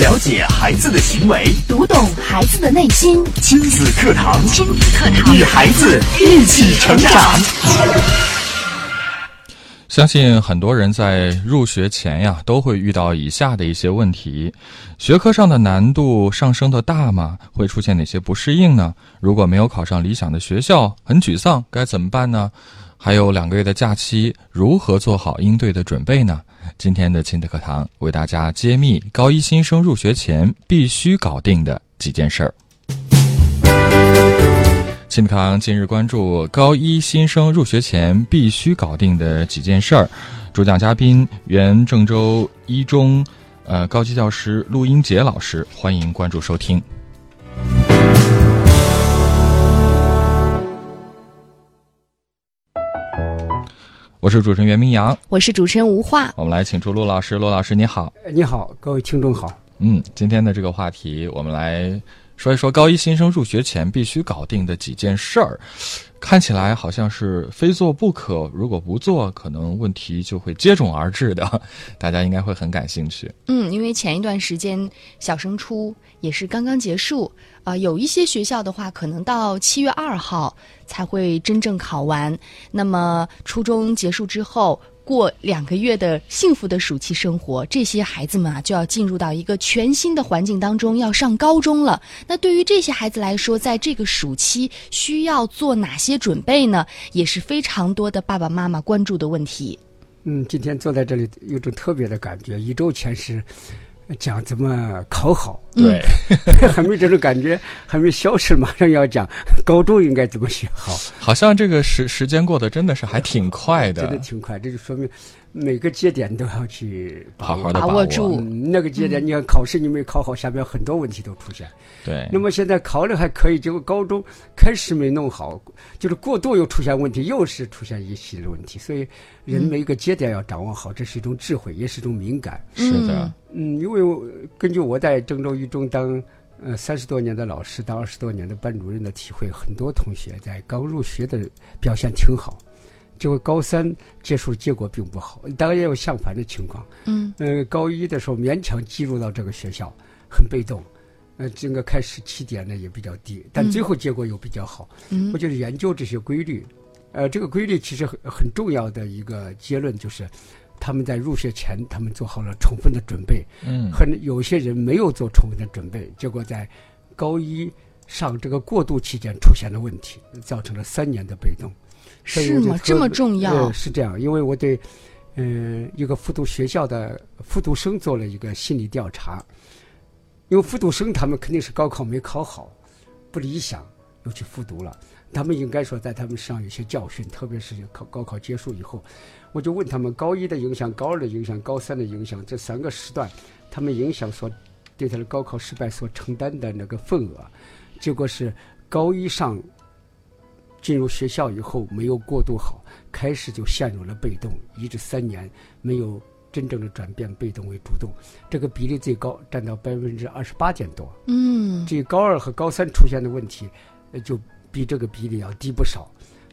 了解孩子的行为，读懂孩子的内心。亲子课堂，亲子课堂，与孩子一起成长。相信很多人在入学前呀，都会遇到以下的一些问题：学科上的难度上升的大吗？会出现哪些不适应呢？如果没有考上理想的学校，很沮丧，该怎么办呢？还有两个月的假期，如何做好应对的准备呢？今天的亲子课堂为大家揭秘高一新生入学前必须搞定的几件事儿。亲子课堂今日关注高一新生入学前必须搞定的几件事儿。主讲嘉宾原郑州一中呃高级教师陆英杰老师，欢迎关注收听。我是主持人袁明阳，我是主持人吴化。我们来请出陆老师，陆老师你好。你好，各位听众好。嗯，今天的这个话题，我们来说一说高一新生入学前必须搞定的几件事儿。看起来好像是非做不可，如果不做，可能问题就会接踵而至的。大家应该会很感兴趣。嗯，因为前一段时间小升初也是刚刚结束啊、有一些学校的话，可能到七月二号才会真正考完。那么初中结束之后。过两个月的幸福的暑期生活，这些孩子们啊就要进入到一个全新的环境当中，要上高中了。那对于这些孩子来说，在这个暑期需要做哪些准备呢？也是非常多的爸爸妈妈关注的问题。嗯，今天坐在这里有种特别的感觉。一周前是讲怎么考好，对，还没这种感觉，还没消失，马上要讲 高中应该怎么学好。好像这个时时间过得真的是还挺快的，真的挺快。这就说明每个节点都要去好好的把握住嗯，那个节点，你看考试你没考好，下边很多问题都出现。对，那么现在考的还可以，结果高中开始没弄好，就是过度又出现问题，又是出现一系列问题。所以人每一个节点要掌握好，这是一种智慧，也是一种敏感。是的，嗯，因为根据我在郑州一中当呃三十多年的老师，当二十多年的班主任的体会，很多同学在刚入学的表现挺好，结果高三结束结果并不好，当然也有相反的情况。嗯呃，高一的时候勉强进入到这个学校，很被动，呃，整个开始起点呢也比较低，但最后结果又比较好。嗯我觉得研究这些规律，呃，这个规律其实很很重要的一个结论就是，他们在入学前他们做好了充分的准备，嗯，很有些人没有做充分的准备，结果在高一上这个过渡期间出现了问题，造成了三年的被动。是吗这么重要呃？是这样，因为我对嗯、一个复读学校的复读生做了一个心理调查，因为复读生他们肯定是高考没考好，不理想，又去复读了。他们应该说在他们身上有些教训，特别是考高考结束以后，我就问他们高一的影响、高二的影响、高三的影响这三个时段，他们影响所对他的高考失败所承担的那个份额，结果是高一上进入学校以后没有过渡好，开始就陷入了被动，一至三年没有真正的转变被动为主动，这个比例最高，占到百分之二十八点多。嗯这高二和高三出现的问题，呃，就比这个比例要低不少，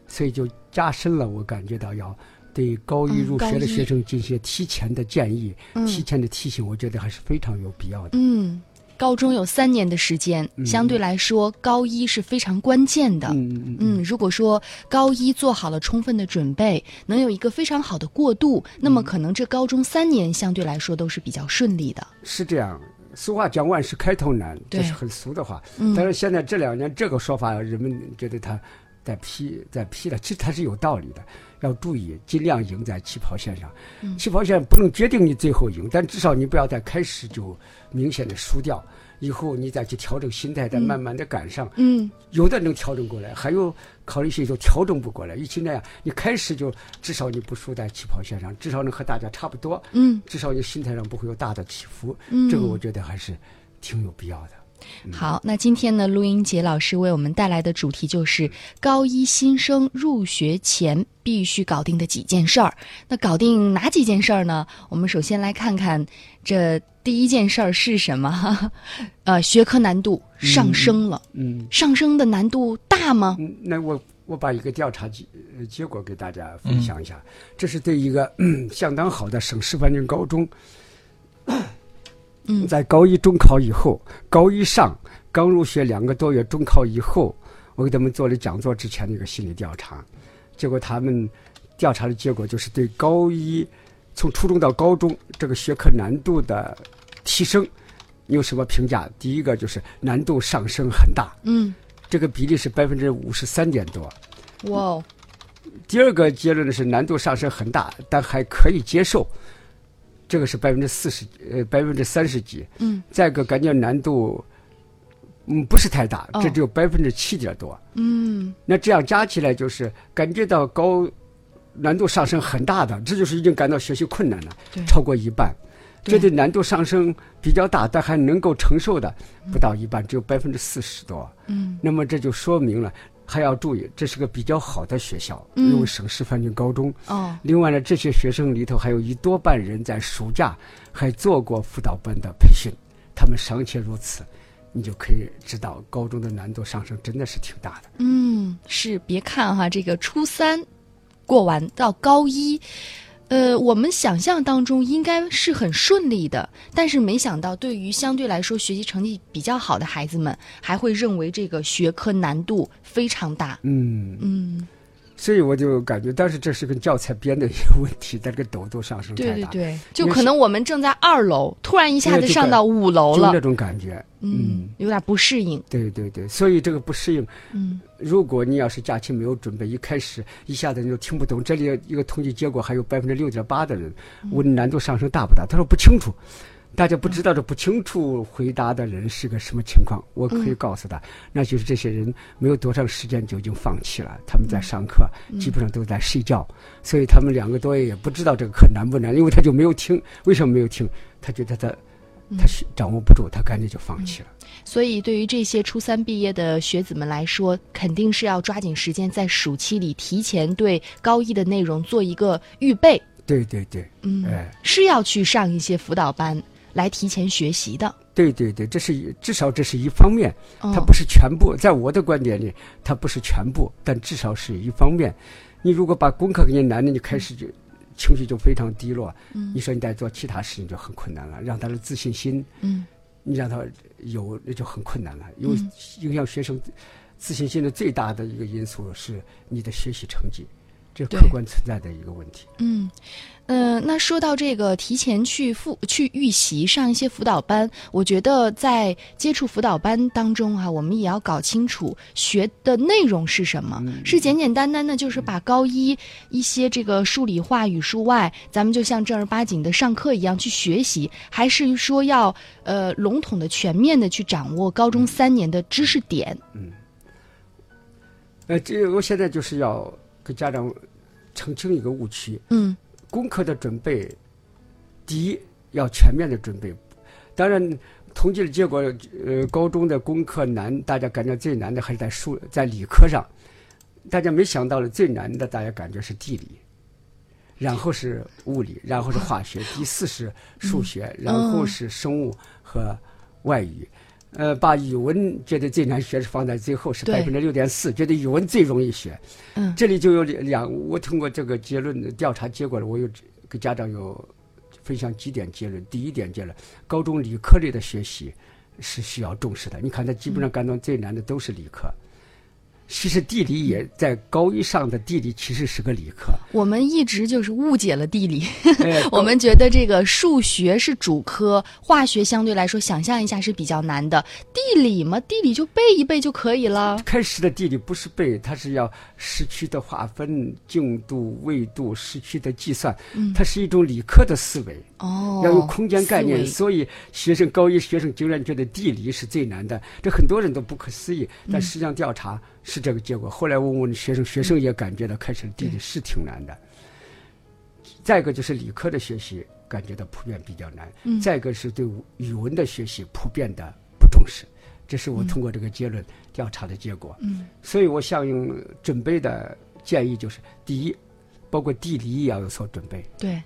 所以就加深了我感觉到要对高一入学的学生进行提前的建议、嗯提前的提醒，我觉得还是非常有必要的。嗯，高中有三年的时间，嗯相对来说，高一是非常关键的。嗯如果说高一做好了充分的准备，能有一个非常好的过渡，那嗯么可能这高中三年相对来说都是比较顺利的。是这样。俗话讲万事开头难，这是很俗的话。嗯但是现在这两年这个说法，人们觉得他在批在批了，其实它是有道理的。要注意，尽量赢在起跑线上。嗯起跑线不能决定你最后赢，但至少你不要在开始就明显的输掉。以后你再去调整心态，再慢慢的赶上。嗯有的能调整过来，还有考虑一些就调整不过来。与其那样，你开始就至少你不输在起跑线上，至少能和大家差不多。嗯至少你心态上不会有大的起伏，嗯，这个我觉得还是挺有必要的。好，那今天呢，陆英杰老师为我们带来的主题就是高一新生入学前必须搞定的几件事儿。那搞定哪几件事儿呢？我们首先来看看这第一件事儿是什么？呃，学科难度上升了，嗯上升的难度大吗？嗯，那我我把一个调查结呃结果给大家分享一下，这是对一个、嗯、相当好的省示范性高中嗯。在高一中考以后，高一上刚入学两个多月，中考以后，我给他们做了讲座之前的一个心理调查，结果他们调查的结果就是对高一从初中到高中这个学科难度的提升，你有什么评价？第一个就是难度上升很大，嗯，这个比例是百分之五十三点多。哇哦，第二个结论呢是难度上升很大，但还可以接受，这个是百分之四十呃百分之三十几。嗯，再一个感觉难度嗯不是太大，哦这只有百分之七点多。嗯那这样加起来就是感觉到高难度上升很大的，这就是已经感到学习困难了对，超过一半。对这对难度上升比较大，但还能够承受的不到一半，只有百分之四十多。嗯那么这就说明了，还要注意，这是个比较好的学校，嗯因为省示范性高中。哦，另外呢，这些学生里头还有一多半人在暑假还做过辅导班的培训，他们尚且如此，你就可以知道高中的难度上升真的是挺大的。嗯，是，别看哈，这个初三过完到高一，呃，我们想象当中应该是很顺利的，但是没想到，对于相对来说学习成绩比较好的孩子们，还会认为这个学科难度非常大。嗯，嗯，所以我就感觉，但是这是跟教材编的一个问题，它这个陡度上升太大，对对对，就可能我们正在二楼，突然一下子上到五楼了就那，种感觉。嗯，有点不适应。对对对，所以这个不适应，嗯如果你要是假期没有准备，一开始一下子你就听不懂。这里一个统计结果，还有百分之六点八的人问难度上升大不大？他说不清楚。大家不知道这不清楚回答的人是个什么情况，我可以告诉他，那就是这些人没有多长时间就已经放弃了。他们在上课，基本上都在睡觉，所以他们两个多月也不知道这个课难不难，因为他就没有听。为什么没有听？他觉得他他是掌握不住，他干脆就放弃了。所以，对于这些初三毕业的学子们来说，肯定是要抓紧时间，在暑期里提前对高一的内容做一个预备。对对对，嗯，哎。是要去上一些辅导班来提前学习的。对对对，这是一至少这是一方面，哦、它不是全部。在我的观点里，它不是全部，但至少是一方面。你如果把功课给你难了，你开始就情绪就非常低落。嗯你说你再做其他事情就很困难了，让他的自信心，嗯你让他有那就很困难了。因为嗯影响学生自信心的最大的一个因素是你的学习成绩，这客观存在的一个问题。嗯，呃，那说到这个提前去复去预习上一些辅导班，我觉得在接触辅导班当中啊，我们也要搞清楚学的内容是什么，是简简单单的，就是把高一一些这个数理化、语数外，咱们就像正儿八经的上课一样去学习，还是说要呃笼统的、全面的去掌握高中三年的知识点？嗯呃，这我现在就是要给家长澄清一个误区。嗯功课的准备，第一要全面的准备。当然，统计的结果，呃，高中的功课难，大家感觉最难的还是在数在理科上。大家没想到的最难的，大家感觉是地理，然后是物理，然后是化学，第四是数学，然后是生物和外语。呃，把语文觉得最难学是放在最后，是百分之六点四，觉得语文最容易学。嗯这里就有两，我通过这个结论的调查结果呢，我有给家长有分享几点结论。第一点结论，高中理科类的学习是需要重视的。你看，他基本上感到最难的都是理科。其实地理也在高一上的地理其实是个理科，我们一直就是误解了地理。哎 我们觉得这个数学是主科，化学相对来说，想象一下是比较难的。地理嘛，地理就背一背就可以了。开始的地理不是背，它是要时区的划分、经度、纬度、时区的计算，它是一种理科的思维。哦，要有空间概念，所以学生高一学生竟然觉得地理是最难的，这很多人都不可思议。但实际上调查是这个结果。后来我问学生，学生也感觉到开始地理是挺难的。再一个就是理科的学习感觉到普遍比较难，嗯再一个是对语文的学习普遍的不重视，这是我通过这个结论调查的结果。嗯所以我相应准备的建议就是：第一，包括地理也要有所准备。对，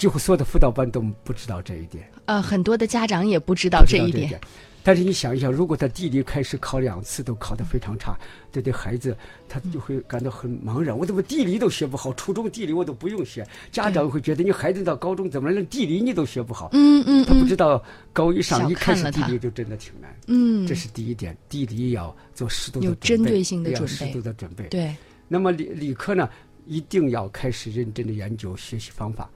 几乎所有的辅导班都不知道这一点，呃，很多的家长也不知道这这一点。但是你想一想，如果他地理开始考两次都考得非常差，这对孩子他就会感到很茫然。我怎么地理都学不好？初中地理我都不用学，家长会觉得你孩子到高中怎么连地理你都学不好？嗯嗯他不嗯知道高一上一开始地理就真的挺难。嗯，这是第一点，地理要做适度的有准备针对性的要适准备度的准备。对，那么理理科呢，一定要开始认真的研究学习方法。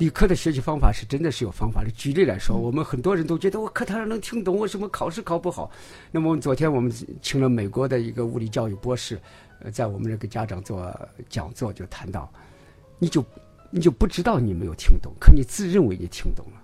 理科的学习方法是真的是有方法的。举例来说，我们很多人都觉得我课堂上能听懂，为什么考试考不好？那么我们昨天我们请了美国的一个物理教育博士，呃，在我们这个家长做讲座就谈到，你就你就不知道你没有听懂，可你自认为你听懂了。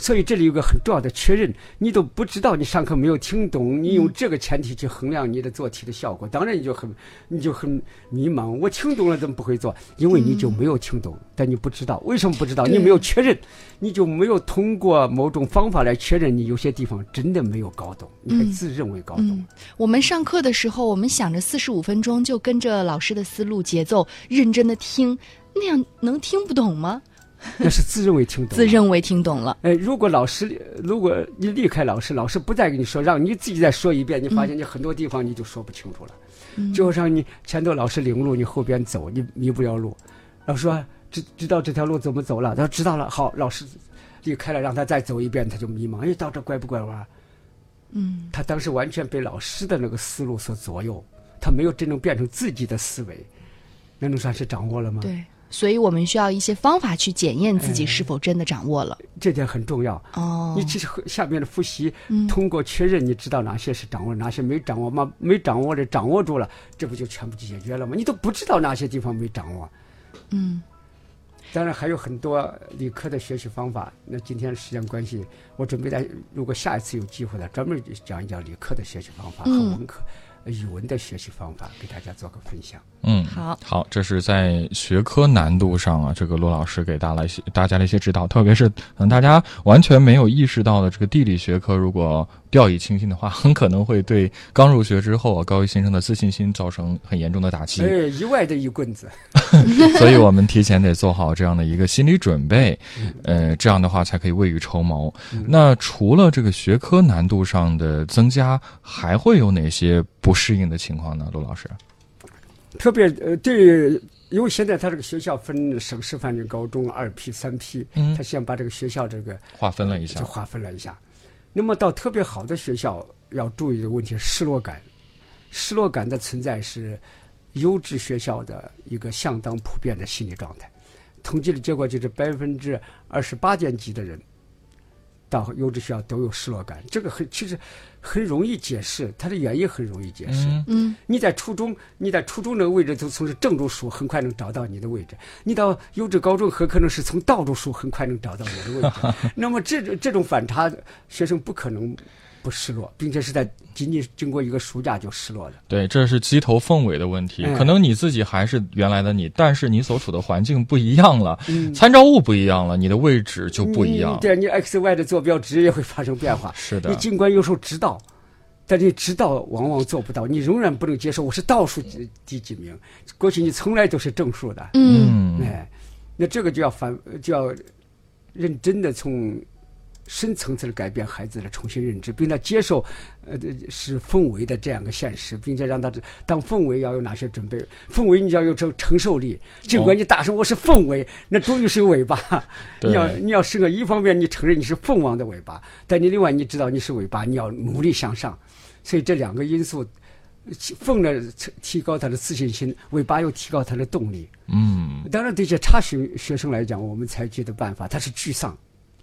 所以这里有个很重要的确认，你都不知道你上课没有听懂，你用这个前提去衡量你的做题的效果，当然你就很你就很迷茫。我听懂了怎么不会做？因为你就没有听懂，但你不知道为什么不知道？你没有确认，你就没有通过某种方法来确认你有些地方真的没有搞懂，你还嗯自认为搞懂。嗯，我们上课的时候，我们想着四十五分钟就跟着老师的思路节奏认真的听，那样能听不懂吗？那是自认为听懂了。自认为听懂了，哎，如果老师，如果你离开老师，老师不再跟你说，让你自己再说一遍，你发现你很多地方你就说不清楚了。嗯就好像你前头老师领路，你后边走，你迷不了路。老师说知知道这条路怎么走了，他说知道了，好，老师离开了，让他再走一遍，他就迷茫，哎，到这拐不拐弯？嗯他当时完全被老师的那个思路所左右，他没有真正变成自己的思维，那能算是掌握了吗？对，所以我们需要一些方法去检验自己是否真的掌握了。这点很重要。哦，你其实和下面的复习，嗯通过确认，你知道哪些是掌握，哪些没掌握吗？没掌握的掌握住了，这不就全部解决了吗？你都不知道哪些地方没掌握。嗯当然还有很多理科的学习方法。那今天时间关系，我准备在如果下一次有机会了，专门讲一讲理科的学习方法和嗯文科、语文的学习方法，给大家做个分享。嗯，好好，这是在学科难度上啊，这个罗老师给大家一些大家的一些指导，特别是可能大家完全没有意识到的这个地理学科，如果掉以轻心的话，很可能会对刚入学之后啊高一新生的自信心造成很严重的打击。哎，意外的一棍子。所以我们提前得做好这样的一个心理准备，呃，这样的话才可以未雨绸缪。那除了这个学科难度上的增加，还会有哪些不适应的情况呢？陆老师？特别呃，对，因为现在他这个学校分省市范围高中二批、三批，嗯他先把这个学校这个划分了一下就，划分了一下。那么到特别好的学校，要注意的问题失落感。失落感的存在是优质学校的一个相当普遍的心理状态。统计的结果就是百分之二十八点几的人到优质学校都有失落感。这个很其实很容易解释，它的原因很容易解释。嗯嗯你在初中，你在初中那个位置从从是正中数，很快能找到你的位置；你到优质高中，很可能是从倒着数，很快能找到你的位置。那么这种这种反差，学生不可能不失落，并且是在仅仅经过一个暑假就失落了。对，这是鸡头凤尾的问题。哎可能你自己还是原来的你，但是你所处的环境不一样了，嗯参照物不一样了，你的位置就不一样你。对你 x y 的坐标值也会发生变化。是的你，尽管有时候知道，但你知道往往做不到，你仍然不能接受我是倒数第第几名，过去你从来都是正数的。嗯嗯，哎，那这个就要反就要认真的从深层次的改变孩子的重新认知，并且接受呃是氛围的这样一个现实，并且让他当氛围要有哪些准备，氛围你要有承承受力。尽管你大声我是氛围，那终于是有尾巴。对你要你要是个一方面你承认你是凤凰的尾巴，但你另外你知道你是尾巴，你要努力向上。所以这两个因素。凤呢提高他的自信心，尾巴又提高他的动力。嗯，当然，对这差学学生来讲，我们采取的办法，他是沮丧，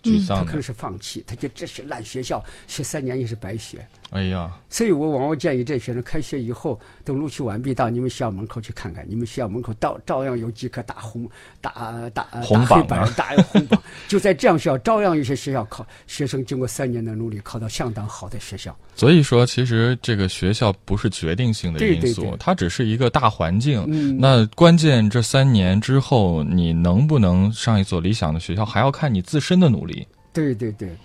沮丧的他可能。是放弃，他觉得这是烂学校，学三年也是白学。哎呀，所以我往往建议这学生开学以后，等录取完毕，到你们学校门口去看看，你们学校门口照照样有几颗大红大大红榜啊大黑板，大红榜。就在这样学校，照样有些学校考学生经过三年的努力，考到相当好的学校。所以说，其实这个学校不是决定性的因素，对对对它只是一个大环境。嗯那关键这三年之后，你能不能上一所理想的学校，还要看你自身的努力。对对对，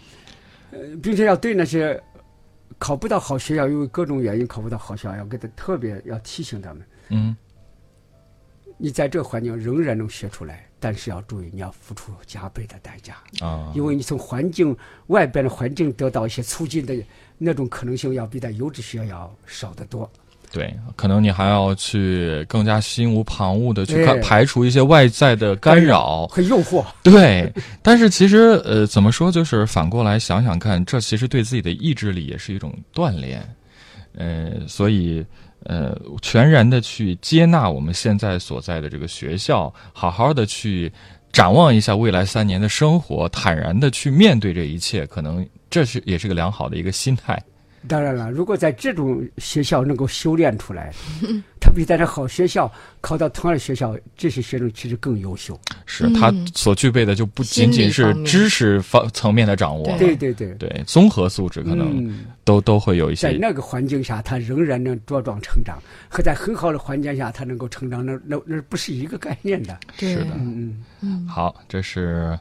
呃，并且要对那些考不到好学校，因为各种原因考不到好学校，要给他特别要提醒他们。嗯你在这个环境仍然能学出来，但是要注意，你要付出加倍的代价，啊，因为你从环境外边的环境得到一些促进的那种可能性，要比在优质学校要少得多。对，可能你还要去更加心无旁骛的去哎看排除一些外在的干扰，和诱惑。对，但是其实呃，怎么说，就是反过来想想看，这其实对自己的意志力也是一种锻炼，呃，所以呃，全然的去接纳我们现在所在的这个学校，好好的去展望一下未来三年的生活，坦然的去面对这一切，可能这是也是个良好的一个心态。当然了，如果在这种学校能够修炼出来，他比在这好学校考到同样的学校，这些学生其实更优秀。是他嗯。所具备的就不仅仅是知识方层面的掌握，对对对，对综合素质可能嗯，都、都会有一些在那个环境下，他仍然能茁壮成长，和在很好的环境下他能够成长，那那那不是一个概念的。是的。嗯嗯，嗯，好，这是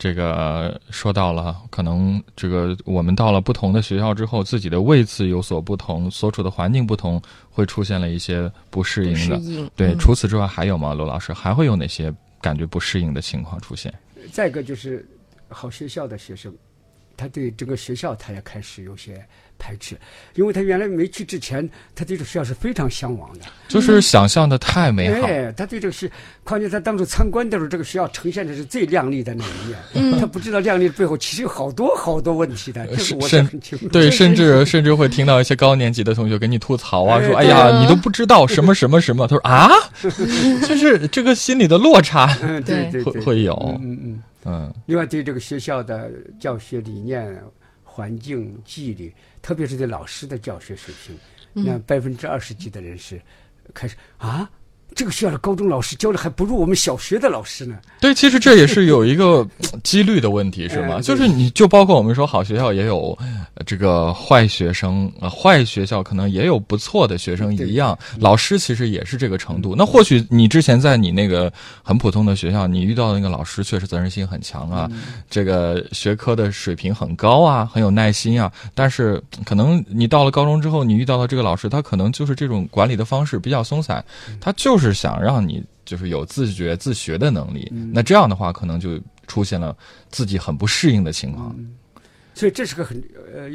这个说到了，可能这个我们到了不同的学校之后，自己的位次有所不同，所处的环境不同，会出现了一些不适应的。应。对，嗯除此之外还有吗？罗老师还会有哪些感觉不适应的情况出现？再一个就是好学校的学生，他对整个学校他也开始有些排斥，因为他原来没去之前，他对这个学校是非常向往的。就是想象的太美好，哎，他对这个是，况且他当初参观的时候，这个学校呈现的是最亮丽的那一面。他不知道亮丽的背后其实有好多好多问题的，这个我是甚很清楚。对，甚至甚至会听到一些高年级的同学给你吐槽啊，哎。说：“哎呀，啊你都不知道什么什么什么。”他说：“啊，就是这个心理的落差。嗯，对对。对，会会有，嗯嗯。嗯。另外，对这个学校的教学理念、环境、纪律，特别是对老师的教学水平，那百分之二十几的人是开始啊，这个学校的高中老师教的还不如我们小学的老师呢。对，其实这也是有一个呃 几率的问题，是吗？就是你就包括我们说好学校也有呃这个坏学生，呃，坏学校可能也有不错的学生一样，老师其实也是这个程度。那或许你之前在你那个很普通的学校，你遇到的那个老师确实责任心很强啊，这个学科的水平很高啊，很有耐心啊。但是可能你到了高中之后，你遇到的这个老师，他可能就是这种管理的方式比较松散，他就是想让你就是有自觉自学的能力。那这样的话，可能就出现了自己很不适应的情况，所以这是个很呃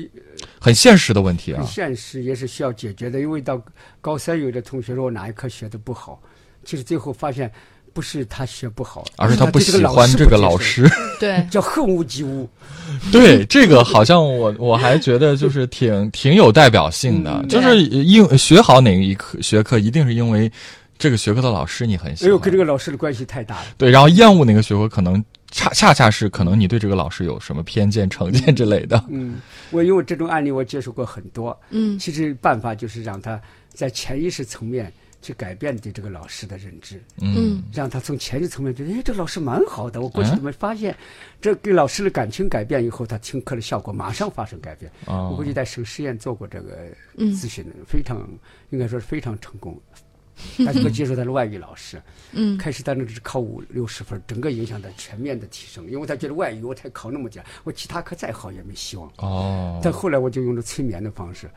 很现实的问题啊很。现实，也是需要解决的。因为到高三，有的同学说我哪一科学的不好，其实最后发现不是他学不好，而是他不喜欢这个老师，对，，叫恨屋及乌。对这个好像我我还觉得就是挺挺有代表性的，嗯就是因学好哪一科学科，一定是因为这个学科的老师你很喜哎呦，跟这个老师的关系太大了。对，然后厌恶哪个学科，可能恰恰恰是可能你对这个老师有什么偏见、成见之类的。嗯，我因为这种案例我接触过很多。嗯其实办法就是让他在潜意识层面去改变对这个老师的认知，嗯让他从潜意识层面觉得，哎，这老师蛮好的，我过去嗯都没发现。这给老师的感情改变以后，他听课的效果马上发生改变。我哦过去在省实验做过这个嗯咨询，非常应该说是非常成功。但是我接受他的外语老师，嗯开始他那只考五六十分，整个影响他全面的提升，因为他觉得外语我才考那么点儿，我其他科再好也没希望。哦，但后来我就用了催眠的方式，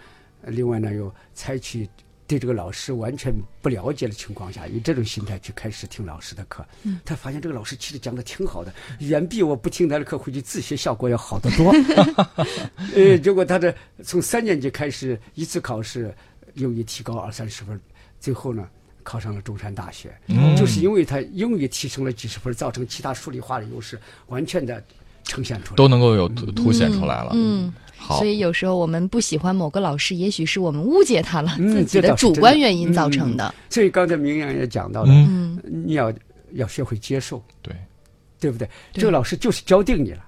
呃另外呢又采取对这个老师完全不了解的情况下，以这种心态去开始听老师的课。嗯他发现这个老师其实讲的挺好的，远比我不听他的课回去自学效果要好得多。呃，结果他的从三年级开始一次考试英语提高二三十分，最后呢。考上了中山大学，嗯就是因为他英语提升了几十分，造成其他数理化的优势完全的呈现出来。都能够有凸凸显出来了。嗯。好所，以有时候我们不喜欢某个老师，也许是我们误解他了，嗯自己的主观原因造成的。所以刚才明阳也讲到了，嗯，嗯，你要要学会接受，对，对不对？对这个老师就是教定你了，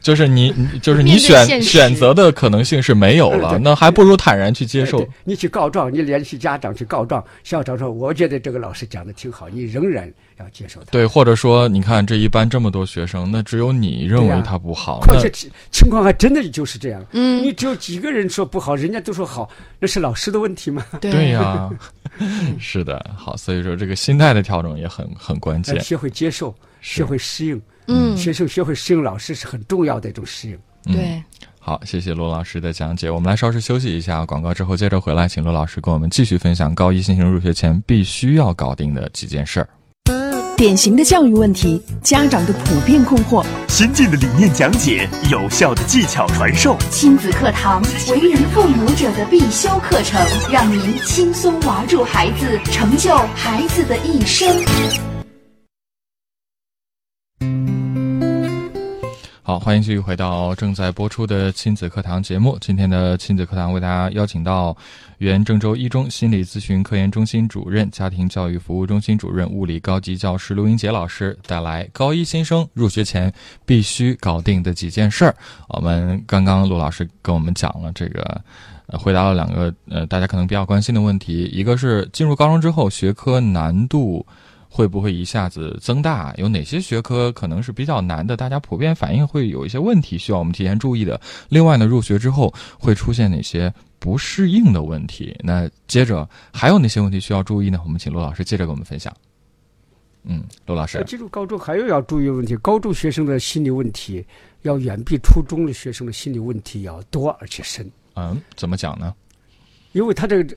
就是你，就是你选选择的可能性是没有了，嗯那还不如坦然去接受。你去告状，你联系家长去告状，校长说我觉得这个老师讲的挺好，你仍然要接受他。对，或者说，你看这一班这么多学生，那只有你认为他不好，那况且情情况还真的就是这样。嗯你只有几个人说不好，人家都说好，那是老师的问题吗？对对呀，是的，好，所以说这个心态的调整也很很关键。学会接受，学会适应。嗯，学生学会适应老师是很重要的一种适应。嗯对，好，谢谢罗老师的讲解。我们来稍事休息一下，广告之后接着回来，请罗老师跟我们继续分享高一新生入学前必须要搞定的几件事儿。典型的教育问题，家长的普遍困惑，先进的理念讲解，有效的技巧传授，亲子课堂，为人父母者的必修课程，让您轻松娃住孩子，成就孩子的一生。好，欢迎继续回到正在播出的亲子课堂节目。今天的亲子课堂为大家邀请到原郑州一中心理咨询科研中心主任、家庭教育服务中心主任、物理高级教师刘英杰老师，带来高一新生入学前必须搞定的几件事儿。我们刚刚陆老师跟我们讲了这个，回答了两个呃大家可能比较关心的问题，一个是进入高中之后学科难度。会不会一下子增大？有哪些学科可能是比较难的？大家普遍反映会有一些问题，需要我们提前注意的。另外呢，入学之后会出现哪些不适应的问题？那接着还有哪些问题需要注意呢？我们请罗老师接着给我们分享。嗯，罗老师，进入高中还有要注意的问题，高中学生的心理问题要远比初中的学生的心理问题要多而且深。嗯，怎么讲呢？因为他这个。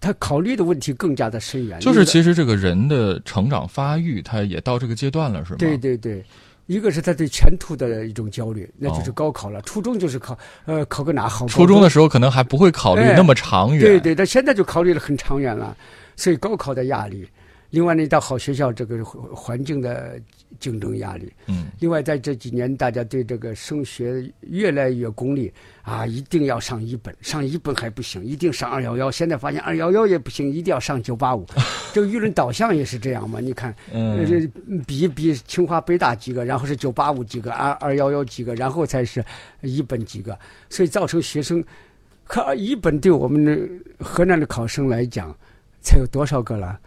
他考虑的问题更加的深远，就是其实这个人的成长发育，他也到这个阶段了，是吗？对对对，一个是他对前途的一种焦虑，那就是高考了。初中就是考，呃，考个哪好？初中的时候可能还不会考虑那么长远，对对，他现在就考虑的很长远了，所以高考的压力。另外呢，到好学校这个环境的竞争压力，嗯，另外在这几年，大家对这个升学越来越功利啊，一定要上一本，上一本还不行，一定上二幺幺。现在发现二幺幺也不行，一定要上九八五。这个舆论导向也是这样嘛？你看，这比一比清华北大几个，然后是九八五几个，二二幺幺几个，然后才是一本几个，所以造成学生可一本对我们的河南的考生来讲，才有多少个了？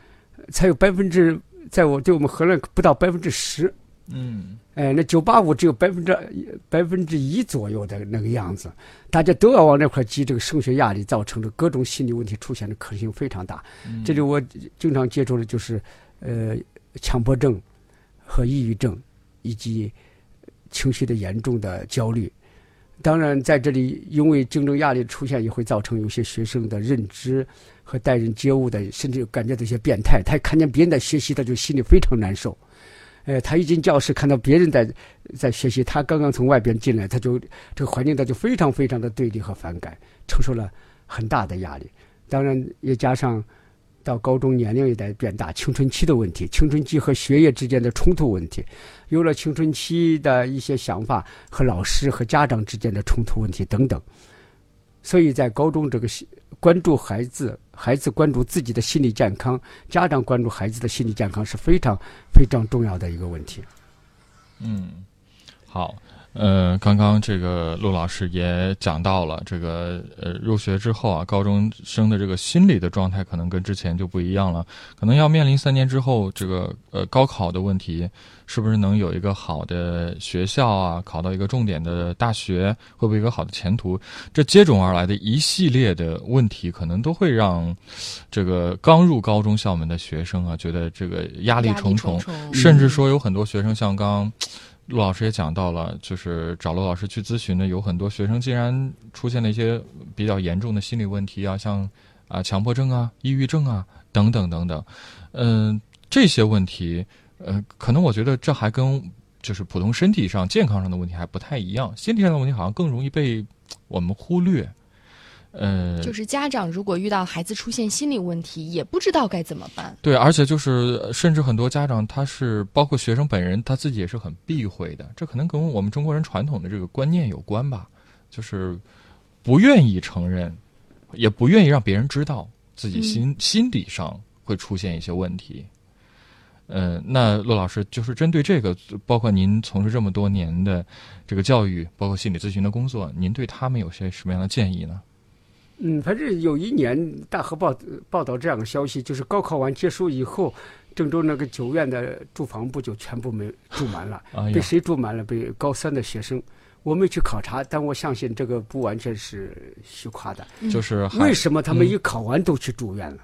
才有百分之，在我对我们河南不到百分之十，嗯，哎，那九八五只有百分之百分之一左右的那个样子，大家都要往那块挤，这个升学压力造成的各种心理问题出现的可能性非常大。这里我经常接触的就是呃强迫症和抑郁症，以及情绪的严重的焦虑。当然，在这里因为竞争压力出现，也会造成有些学生的认知。和待人接物的，甚至感觉到一些变态。他看见别人在学习，他就心里非常难受。呃，他一进教室看到别人在在学习，他刚刚从外边进来，他就这个环境他就非常非常的对立和反感，承受了很大的压力。当然，也加上到高中年龄也在变大，青春期的问题，青春期和学业之间的冲突问题，有了青春期的一些想法和老师和家长之间的冲突问题等等。所以在高中这个关注孩子，孩子关注自己的心理健康，家长关注孩子的心理健康是非常非常重要的一个问题。嗯，好。呃，刚刚这个陆老师也讲到了，这个呃，入学之后啊，高中生的这个心理的状态可能跟之前就不一样了，可能要面临三年之后这个呃高考的问题，是不是能有一个好的学校啊，考到一个重点的大学，会不会有一个好的前途？这接踵而来的一系列的问题，可能都会让这个刚入高中校门的学生啊，觉得这个压力重重，甚至说有很多学生像刚。陆老师也讲到了，就是找陆老师去咨询的，有很多学生竟然出现了一些比较严重的心理问题啊，像啊强迫症啊、抑郁症啊等等等等。嗯，这些问题，呃，可能我觉得这还跟就是普通身体上健康上的问题还不太一样，心理上的问题好像更容易被我们忽略。呃，就是家长如果遇到孩子出现心理问题，也不知道该怎么办。对，而且就是甚至很多家长，他是包括学生本人，他自己也是很避讳的。这可能跟我们中国人传统的这个观念有关吧，就是不愿意承认，也不愿意让别人知道自己心心理上会出现一些问题。呃，那陆老师就是针对这个，包括您从事这么多年的这个教育，包括心理咨询的工作，您对他们有些什么样的建议呢？嗯，反正有一年大河报报道这样的消息，就是高考完结束以后，郑州那个九院的住房部就全部没住满了。被谁住满了？被高三的学生。我没去考察，但我相信这个不完全是虚夸的。就是为什么他们一考完都去住院了？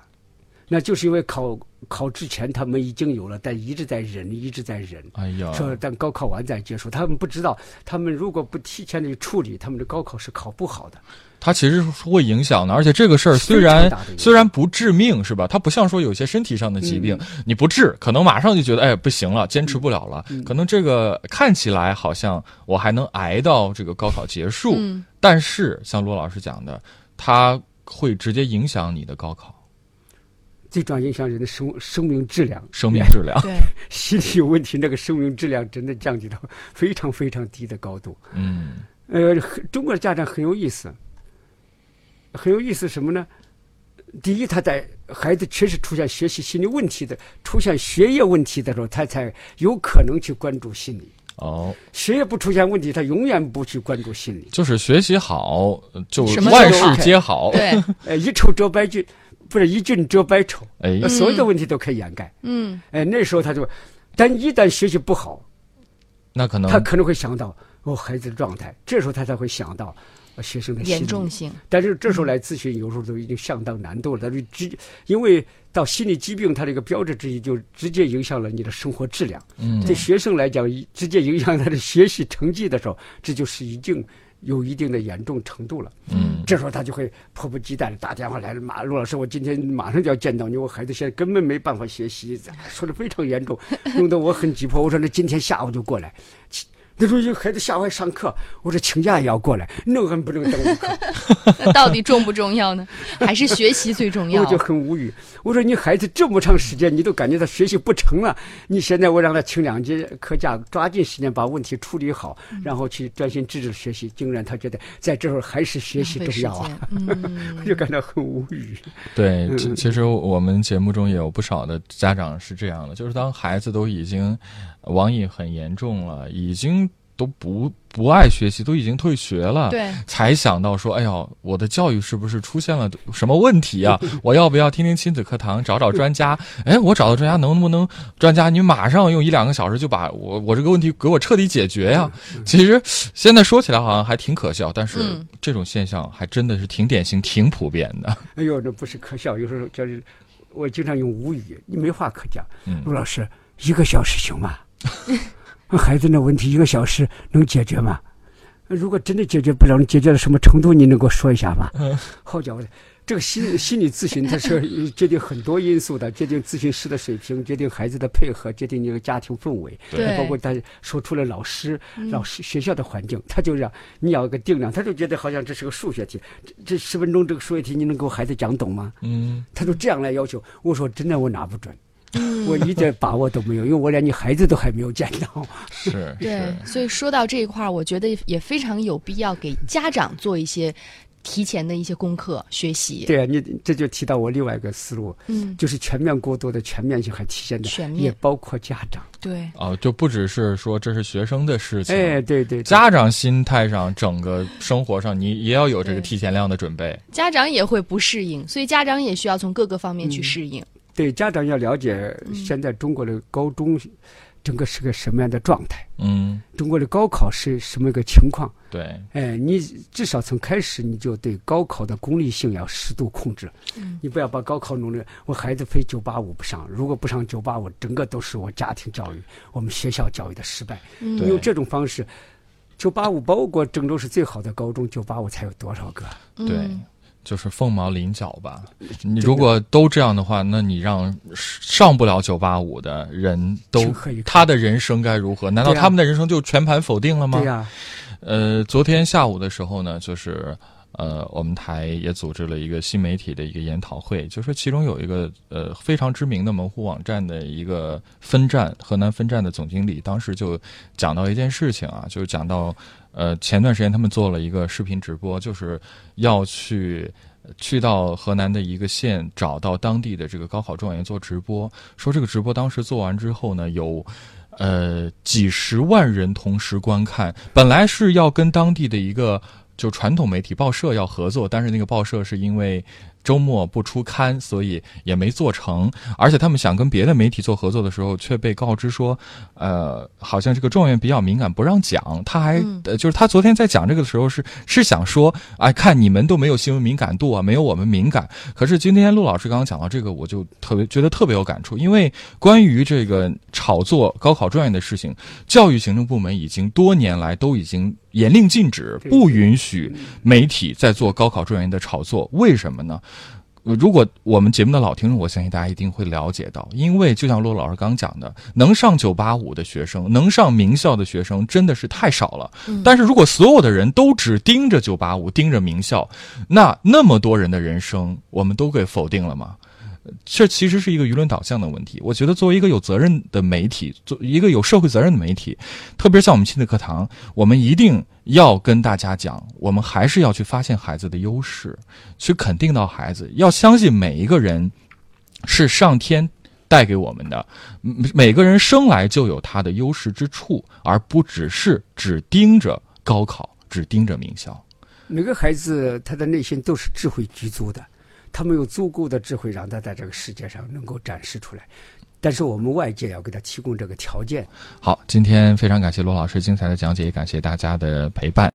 那就是因为考考之前他们已经有了，但一直在忍，一直在忍。哎呀，说等高考完再结束，他们不知道，他们如果不提前的处理，他们的高考是考不好的。它其实是会影响的，而且这个事儿虽然虽然不致命，是吧？它不像说有些身体上的疾病，你不治，可能马上就觉得哎不行了，坚持不了了。可能这个看起来好像我还能挨到这个高考结束，嗯。但是像罗老师讲的，它会直接影响你的高考。最重要影响人的生生命质量，生命质量。对，心理有问题，那个生命质量真的降低到非常非常低的高度。嗯。呃，中国的家长很有意思，很有意思什么呢？第一，他在孩子确实出现学习心理问题的、出现学业问题的时候，他才有可能去关注心理。哦，学业不出现问题，他永远不去关注心理。就是学习好，就万事皆好。对，呃，一丑遮百俊，不是一俊遮百丑，哎呃，所有的问题都可以掩盖。嗯哎，那时候他就，但一旦学习不好，那可能他可能会想到哦孩子的状态，这时候他才会想到呃学生的心理严重性，但是这时候来咨询，有时候都已经相当难度了。他就直，因为到心理疾病，它这个标志之一就直接影响了你的生活质量。嗯对学生来讲，直接影响他的学习成绩的时候，这就是已经有一定的严重程度了。嗯这时候他就会迫不及待的打电话来了，马陆老师，我今天马上就要见到你，我孩子现在根本没办法学习，说的非常严重，弄得我很急迫。我说那今天下午就过来。那时候有孩子下午还上课，我说请假也要过来，那还不能耽误课。那 到底重不重要呢？还是学习最重要我？就很无语。我说你孩子这么长时间，你都感觉他学习不成了，你现在我让他请两节课假，抓紧时间把问题处理好，然后去专心致志学习。竟然他觉得在这会儿还是学习重要啊，我就感到很无语。对，嗯其其实我们节目中也有不少的家长是这样的，就是当孩子都已经网瘾很严重了，已经都不不爱学习，都已经退学了，对，才想到说，哎呦，我的教育是不是出现了什么问题啊？我要不要听听亲子课堂，找找专家？哎，我找到专家能不能，专家你马上用一两个小时就把我我这个问题给我彻底解决呀？其实现在说起来好像还挺可笑，但是嗯这种现象还真的是挺典型、挺普遍的。哎呦，那不是可笑，有时候就是我经常用无语，你没话可讲。嗯陆老师，一个小时行吗？孩子那问题一个小时能解决吗？如果真的解决不了，你解决到什么程度？你能给我说一下吗？好家伙，这个心心理咨询它是决定很多因素的，决定咨询师的水平，决定孩子的配合，决定你的家庭氛围，对包括他说出了老师、老师学校的环境，他就让你要有个定量，他就觉得好像这是个数学题，这这十分钟这个数学题你能给我孩子讲懂吗？嗯，他就这样来要求。我说真的，我拿不准，我一点把握都没有，因为我连你孩子都还没有见到。是 对是，，所以说到这一块儿，我觉得也非常有必要给家长做一些提前的一些功课学习。对啊，你这就提到我另外一个思路，嗯，就是全面过多的全面性还体现在全面也包括家长。对，哦，就不只是说这是学生的事情，哎，对对，对家长心态上、整个生活上，你也要有这个提前量的准备。家长也会不适应，所以家长也需要从各个方面去适应。对家长要了解现在中国的高中整个是个什么样的状态，嗯，中国的高考是什么一个情况。对，哎，你至少从开始你就对高考的功利性要适度控制，嗯。你不要把高考弄得我孩子非九八五不上，如果不上九八五，整个都是我家庭教育、我们学校教育的失败。嗯。对用这种方式，九八五包括郑州是最好的高中，九八五才有多少个？对。嗯，就是凤毛麟角吧。你如果都这样的话，那你让上不了九八五的人都他的人生该如何？难道他们的人生就全盘否定了吗？对呀、呃，昨天下午的时候呢，就是呃，我们台也组织了一个新媒体的一个研讨会，就说其中有一个呃非常知名的门户网站的一个分站，河南分站的总经理，当时就讲到一件事情啊，就是讲到呃前段时间他们做了一个视频直播，就是要去。去到河南的一个县，找到当地的这个高考状元做直播，说这个直播当时做完之后呢，有呃几十万人同时观看。本来是要跟当地的一个就传统媒体报社要合作，但是那个报社是因为周末不出刊，所以也没做成。而且他们想跟别的媒体做合作的时候，却被告知说，呃，好像这个状元比较敏感，不让讲。他还、呃，就是他昨天在讲这个的时候是是想说，哎，看你们都没有新闻敏感度啊，没有我们敏感。可是今天陆老师刚刚讲到这个，我就特别觉得特别有感触，因为关于这个炒作高考状元的事情，教育行政部门已经多年来都已经严令禁止，不允许媒体在做高考状元的炒作。为什么呢？呃如果我们节目的老听众，我相信大家一定会了解到，因为就像骆老师刚讲的，能上九八五的学生，能上名校的学生真的是太少了。但是如果所有的人都只盯着九八五，盯着名校，那那么多人的人生，我们都给否定了吗？这其实是一个舆论导向的问题。我觉得作为一个有责任的媒体，做一个有社会责任的媒体，特别像我们亲子课堂，我们一定要跟大家讲，我们还是要去发现孩子的优势，去肯定到孩子，要相信每一个人是上天带给我们的，每个人生来就有他的优势之处，而不只是只盯着高考，只盯着名校。每个孩子他的内心都是智慧居足的，他们有足够的智慧让他在这个世界上能够展示出来。但是我们外界要给他提供这个条件。好，今天非常感谢罗老师精彩的讲解，也感谢大家的陪伴。